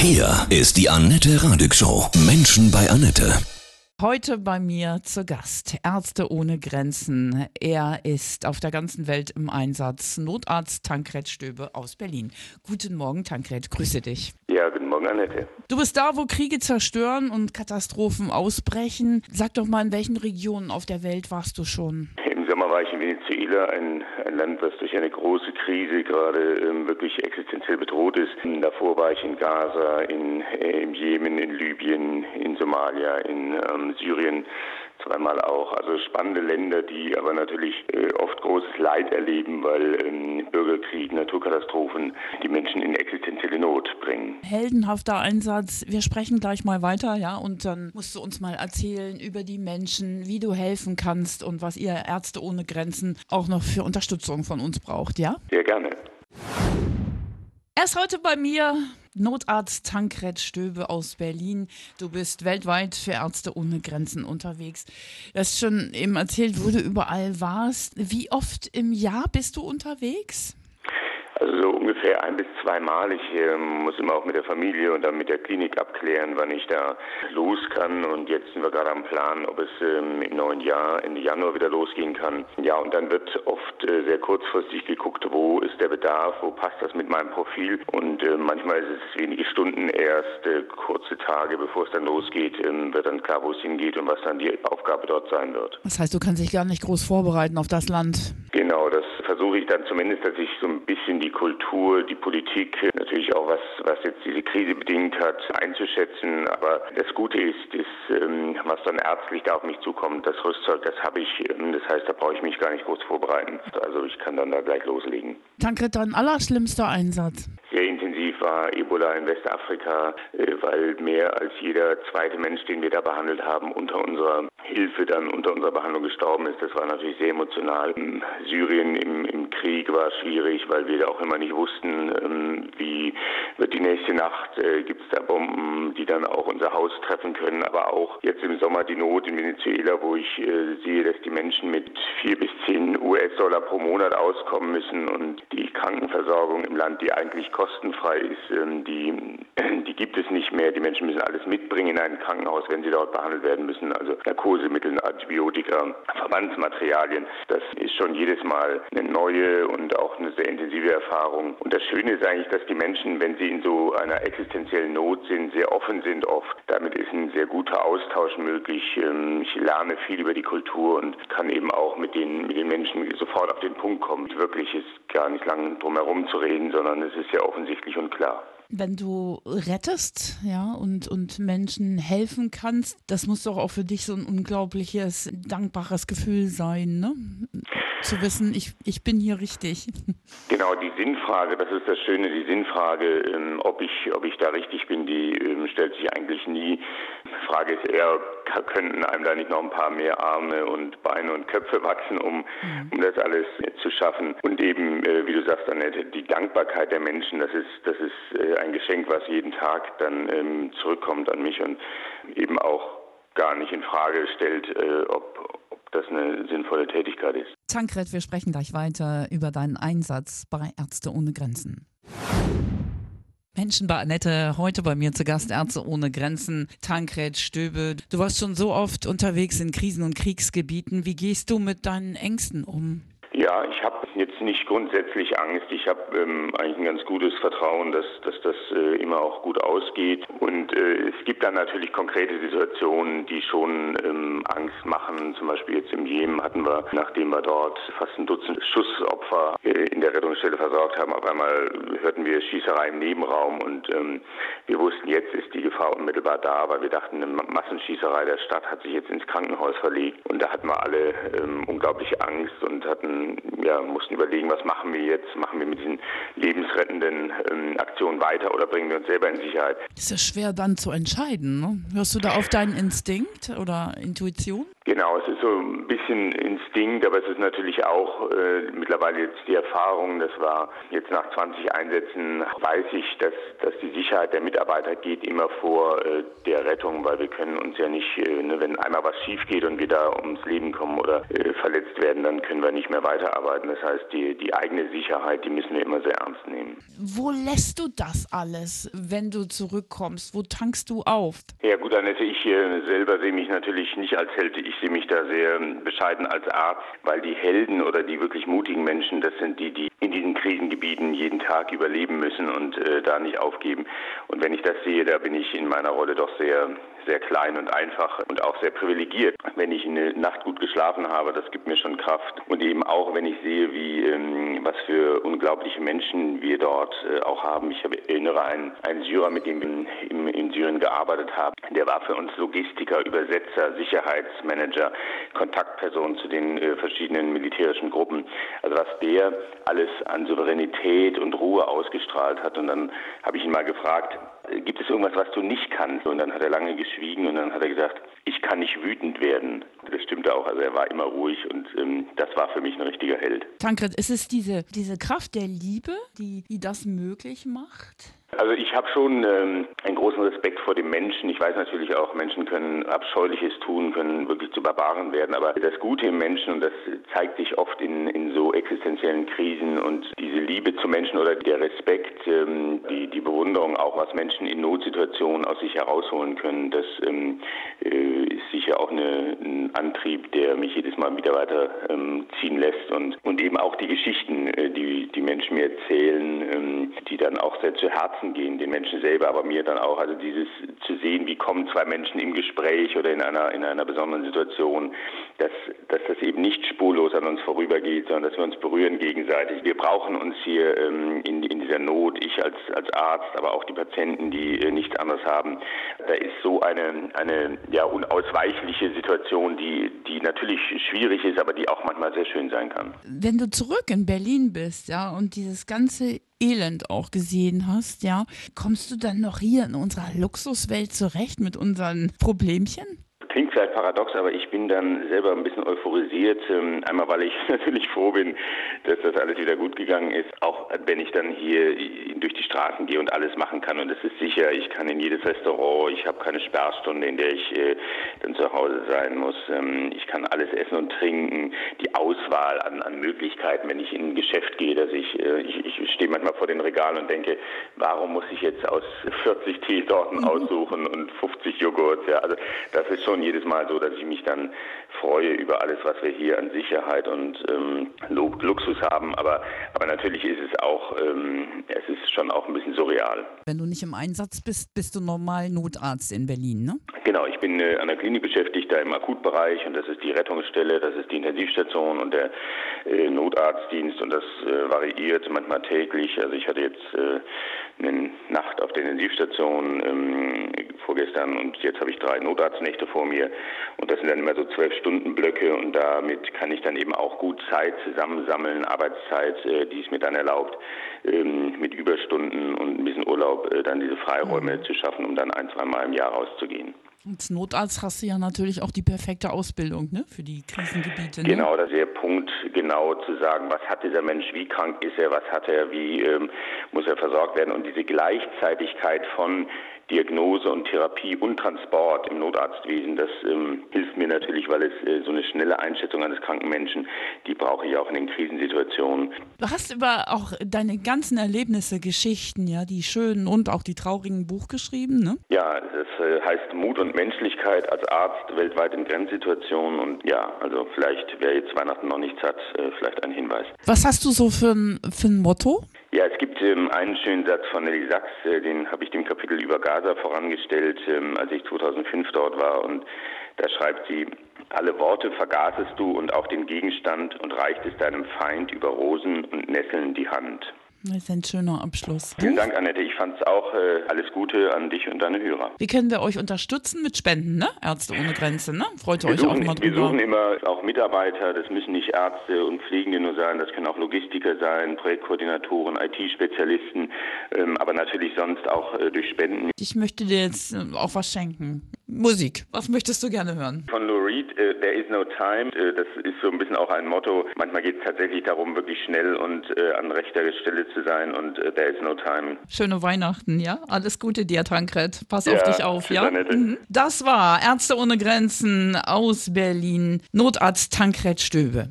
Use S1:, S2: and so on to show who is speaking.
S1: Hier ist die Annette Radig Show. Menschen bei Annette.
S2: Heute bei mir zu Gast Ärzte ohne Grenzen. Er ist auf der ganzen Welt im Einsatz. Notarzt Tankred Stöbe aus Berlin. Guten Morgen, Tankred. Grüße dich.
S3: Ja, guten Morgen, Annette.
S2: Du bist da, wo Kriege zerstören und Katastrophen ausbrechen. Sag doch mal, in welchen Regionen auf der Welt warst du schon?
S3: Sommer war ich in Venezuela, ein, ein Land, was durch eine große Krise gerade ähm, wirklich existenziell bedroht ist. Davor war ich in Gaza, in, äh, im Jemen, in Libyen, in Somalia, in ähm, Syrien zweimal auch. Also spannende Länder, die aber natürlich äh, oft großes Leid erleben, weil ähm, Bürgerkrieg, Naturkatastrophen die Menschen in existenzielle Not bringen.
S2: Heldenhafter Einsatz. Wir sprechen gleich mal weiter, ja, und dann musst du uns mal erzählen über die Menschen, wie du helfen kannst und was ihr Ärzte ohne Grenzen auch noch für Unterstützung von uns braucht, ja?
S3: Sehr gerne.
S2: Er ist heute bei mir, Notarzt Tankred Stöbe aus Berlin. Du bist weltweit für Ärzte ohne Grenzen unterwegs. Du hast schon eben erzählt, du überall warst. Wie oft im Jahr bist du unterwegs?
S3: Also so ungefähr ein bis zweimal. Ich äh, muss immer auch mit der Familie und dann mit der Klinik abklären, wann ich da los kann. Und jetzt sind wir gerade am Plan, ob es ähm, im neuen Jahr, Ende Januar wieder losgehen kann. Ja, und dann wird oft äh, sehr kurzfristig geguckt, wo ist der Bedarf, wo passt das mit meinem Profil. Und äh, manchmal ist es wenige Stunden erst, äh, kurze Tage, bevor es dann losgeht, ähm, wird dann klar, wo es hingeht und was dann die Aufgabe dort sein wird.
S2: Das heißt, du kannst dich gar nicht groß vorbereiten auf das Land.
S3: Genau, das versuche ich dann zumindest, dass ich so ein bisschen die Kultur, die Politik, natürlich auch was, was jetzt diese Krise bedingt hat, einzuschätzen. Aber das Gute ist, ist ähm, was dann ärztlich da auf mich zukommt, das Rüstzeug, das habe ich. Ähm, das heißt, da brauche ich mich gar nicht groß vorbereiten. Also ich kann dann da gleich loslegen.
S2: Danke, dein allerschlimmster Einsatz.
S3: Sehr intensiv war Ebola in Westafrika, äh, weil mehr als jeder zweite Mensch, den wir da behandelt haben, unter unserer Hilfe dann unter unserer Behandlung gestorben ist. Das war natürlich sehr emotional. In Syrien im, im war schwierig, weil wir auch immer nicht wussten, ähm, wie wird die nächste Nacht, äh, gibt es da Bomben, die dann auch unser Haus treffen können. Aber auch jetzt im Sommer die Not in Venezuela, wo ich äh, sehe, dass die Menschen mit vier bis zehn US-Dollar pro Monat auskommen müssen und die Krankenversorgung im Land, die eigentlich kostenfrei ist, ähm, die, die gibt es nicht mehr. Die Menschen müssen alles mitbringen in ein Krankenhaus, wenn sie dort behandelt werden müssen. Also Narkosemittel, Antibiotika, Verbandsmaterialien. Das ist schon jedes Mal eine neue und auch eine sehr intensive Erfahrung. Und das Schöne ist eigentlich, dass die Menschen, wenn sie in so einer existenziellen Not sind, sehr offen sind oft. Damit ist ein sehr guter Austausch möglich. Ähm, ich lerne viel über die Kultur und kann eben auch mit den, mit den Menschen sofort auf den Punkt kommen. Wirklich ist gar nicht lang drum herum zu reden, sondern es ist ja offensichtlich und klar.
S2: Wenn du rettest, ja, und, und Menschen helfen kannst, das muss doch auch für dich so ein unglaubliches, dankbares Gefühl sein, ne? Zu wissen, ich, ich bin hier richtig.
S3: Genau, die Sinnfrage, das ist das Schöne, die Sinnfrage, ähm, ob ich, ob ich da richtig bin, die ähm, stellt sich eigentlich nie. Die Frage ist eher, könnten einem da nicht noch ein paar mehr Arme und Beine und Köpfe wachsen, um, mhm. um das alles zu schaffen. Und eben, äh, wie du sagst, Annette, die Dankbarkeit der Menschen, das ist, das ist äh, ein Geschenk, was jeden Tag dann ähm, zurückkommt an mich und eben auch gar nicht in Frage stellt, äh, ob das eine sinnvolle Tätigkeit ist.
S2: Tankred, wir sprechen gleich weiter über deinen Einsatz bei Ärzte ohne Grenzen. Menschen bei Annette, heute bei mir zu Gast Ärzte ohne Grenzen, Tankred Stöbe. Du warst schon so oft unterwegs in Krisen- und Kriegsgebieten. Wie gehst du mit deinen Ängsten um?
S3: Ja, ich habe jetzt nicht grundsätzlich Angst. Ich habe ähm, eigentlich ein ganz gutes Vertrauen, dass, dass das äh, immer auch gut ausgeht. Und es gibt dann natürlich konkrete Situationen, die schon ähm, Angst machen. Zum Beispiel jetzt im Jemen hatten wir, nachdem wir dort fast ein Dutzend Schussopfer äh, in der Rettungsstelle versorgt haben, auf einmal hörten wir Schießerei im Nebenraum und ähm, wir wussten, jetzt ist die Gefahr unmittelbar da, weil wir dachten, eine Massenschießerei der Stadt hat sich jetzt ins Krankenhaus verlegt. Und da hatten wir alle ähm, unglaubliche Angst und hatten ja, mussten überlegen, was machen wir jetzt? Machen wir mit diesen lebensrettenden ähm, Aktionen weiter oder bringen wir uns selber in Sicherheit?
S2: Das ist ja schwer dann zu entscheiden. Ne? Hörst du da auf deinen Instinkt oder Intuition?
S3: Genau, es ist so ein bisschen Instinkt, aber es ist natürlich auch äh, mittlerweile jetzt die Erfahrung, das war jetzt nach 20 Einsätzen, weiß ich, dass, dass die Sicherheit der Mitarbeiter geht immer vor äh, der Rettung, weil wir können uns ja nicht, äh, ne, wenn einmal was schief geht und wir da ums Leben kommen oder äh, verletzt werden, dann können wir nicht mehr weiterarbeiten. Das heißt, die, die eigene Sicherheit, die müssen wir immer sehr ernst nehmen.
S2: Wo lässt du das alles, wenn du zurückkommst? Wo tankst du auf?
S3: Ja gut, Annette, ich äh, selber sehe mich natürlich nicht als Held. Ich sehe mich da sehr bescheiden als Arzt, weil die Helden oder die wirklich mutigen Menschen, das sind die, die in diesen Krisengebieten jeden Tag überleben müssen und äh, da nicht aufgeben. Und wenn ich das sehe, da bin ich in meiner Rolle doch sehr sehr klein und einfach und auch sehr privilegiert. Wenn ich eine Nacht gut geschlafen habe, das gibt mir schon Kraft. Und eben auch, wenn ich sehe, wie ähm, was für unglaubliche Menschen wir dort äh, auch haben. Ich erinnere einen, einen Syrer, mit dem wir in, in Syrien gearbeitet haben. Der war für uns Logistiker, Übersetzer, Sicherheitsmanager, Kontaktperson zu den äh, verschiedenen militärischen Gruppen. Also was der alles an Souveränität und Ruhe ausgestrahlt hat. Und dann habe ich ihn mal gefragt, gibt es irgendwas, was du nicht kannst? Und dann hat er lange geschwiegen und dann hat er gesagt, ich kann nicht wütend werden. Das stimmte auch. Also er war immer ruhig und ähm, das war für mich ein richtiger Held.
S2: Tankred, ist es diese, diese Kraft der Liebe, die, die das möglich macht?
S3: Also ich habe schon ähm, einen großen Respekt vor dem Menschen. Ich weiß natürlich auch, Menschen können Abscheuliches tun, können wirklich zu Barbaren werden. Aber das Gute im Menschen, und das zeigt sich oft in, in so existenziellen Krisen und Liebe Menschen oder der Respekt, ähm, die, die Bewunderung auch, was Menschen in Notsituationen aus sich herausholen können, das ähm, äh, ist sicher auch eine, ein Antrieb, der mich jedes Mal wieder weiter ähm, ziehen lässt. Und, und eben auch die Geschichten, äh, die die Menschen mir erzählen, ähm, die dann auch sehr zu Herzen Herzen gehen, den Menschen selber, aber mir dann auch. Also dieses zu sehen, wie kommen zwei Menschen im Gespräch oder in einer, in einer besonderen Situation, dass, dass das eben nicht spurlos an uns vorübergeht, sondern dass wir uns berühren gegenseitig. Wir brauchen uns hier ähm, in, in dieser Not, ich als, als Arzt, aber auch die Patienten, die äh, nichts anderes haben. Da ist so eine, eine ja, unausweichliche Situation, die, die natürlich schwierig ist, aber die auch manchmal sehr schön sein kann.
S2: Wenn du zurück in Berlin bist, ja, und dieses ganze Elend auch gesehen hast, ja, kommst du dann noch hier in unserer Luxuswelt zurecht mit unseren Problemchen?
S3: Vielleicht paradox, aber ich bin dann selber ein bisschen euphorisiert. Ähm, einmal, weil ich natürlich froh bin, dass das alles wieder gut gegangen ist. Auch wenn ich dann hier durch die Straßen gehe und alles machen kann. Und es ist sicher, ich kann in jedes Restaurant, ich habe keine Sperrstunde, in der ich äh, dann zu Hause sein muss. Ähm, ich kann alles essen und trinken. Die Auswahl an, an Möglichkeiten, wenn ich in ein Geschäft gehe, dass ich, äh, ich, ich stehe manchmal vor den Regalen und denke, warum muss ich jetzt aus 40 Teesorten mhm. aussuchen und 50 Joghurt? Ja, also das ist schon jedes Mal so, dass ich mich dann freue über alles, was wir hier an Sicherheit und ähm, Luxus haben. Aber, aber natürlich ist es auch, ähm, es ist schon auch ein bisschen surreal.
S2: Wenn du nicht im Einsatz bist, bist du normal Notarzt in Berlin, ne?
S3: Genau, ich bin äh, an der Klinik beschäftigt, da im Akutbereich und das ist die Rettungsstelle, das ist die Intensivstation und der äh, Notarztdienst und das äh, variiert manchmal täglich. Also ich hatte jetzt äh, eine Nacht auf der Intensivstation ähm, vorgestern und jetzt habe ich drei Notarztnächte vor mir und das sind dann immer so zwölf Stunden Blöcke und damit kann ich dann eben auch gut Zeit zusammensammeln, Arbeitszeit, äh, die es mir dann erlaubt, ähm, mit Überstunden und ein bisschen Urlaub äh, dann diese Freiräume mhm. zu schaffen, um dann ein, zwei Mal im Jahr rauszugehen.
S2: Als Notarzt hast du ja natürlich auch die perfekte Ausbildung ne, für die Krisengebiete. Ne?
S3: Genau, das ist der Punkt, genau zu sagen, was hat dieser Mensch, wie krank ist er, was hat er, wie ähm, muss er versorgt werden und diese Gleichzeitigkeit von Diagnose und Therapie und Transport im Notarztwesen. Das ähm, hilft mir natürlich, weil es äh, so eine schnelle Einschätzung eines kranken Menschen, die brauche ich auch in den Krisensituationen.
S2: Du hast über auch deine ganzen Erlebnisse, Geschichten, ja, die schönen und auch die traurigen Buch geschrieben, ne?
S3: Ja, das äh, heißt Mut und Menschlichkeit als Arzt weltweit in Grenzsituationen und ja, also vielleicht, wer jetzt Weihnachten noch nichts hat, äh, vielleicht ein Hinweis.
S2: Was hast du so für ein, für ein Motto?
S3: Ja, es gibt ähm, einen schönen Satz von Nelly Sachs, äh, den habe ich dem Kapitel über Gaza vorangestellt, ähm, als ich 2005 dort war. Und da schreibt sie, alle Worte vergaßest du und auch den Gegenstand und reichtest deinem Feind über Rosen und Nesseln die Hand.
S2: Das ist ein schöner Abschluss.
S3: Vielen Dank, Annette. Ich fand es auch äh, alles Gute an dich und deine Hörer.
S2: Wie können wir euch unterstützen mit Spenden, ne? Ärzte ohne Grenzen, ne? Freut ihr euch
S3: suchen,
S2: auch mal
S3: drüber. Wir suchen immer auch Mitarbeiter. Das müssen nicht Ärzte und Pflegende nur sein. Das können auch Logistiker sein, Projektkoordinatoren, IT-Spezialisten, ähm, aber natürlich sonst auch äh, durch Spenden.
S2: Ich möchte dir jetzt äh, auch was schenken. Musik. Was möchtest du gerne hören?
S3: Von Lou Lied äh, There is no time, äh, das ist so ein bisschen auch ein Motto. Manchmal geht es tatsächlich darum, wirklich schnell und äh, an rechter Stelle zu sein und äh, There is no time.
S2: Schöne Weihnachten, ja? Alles Gute dir, Tankred. Pass ja, auf dich auf, ja?
S3: Mhm.
S2: Das war Ärzte ohne Grenzen aus Berlin, Notarzt Tankred Stöbe.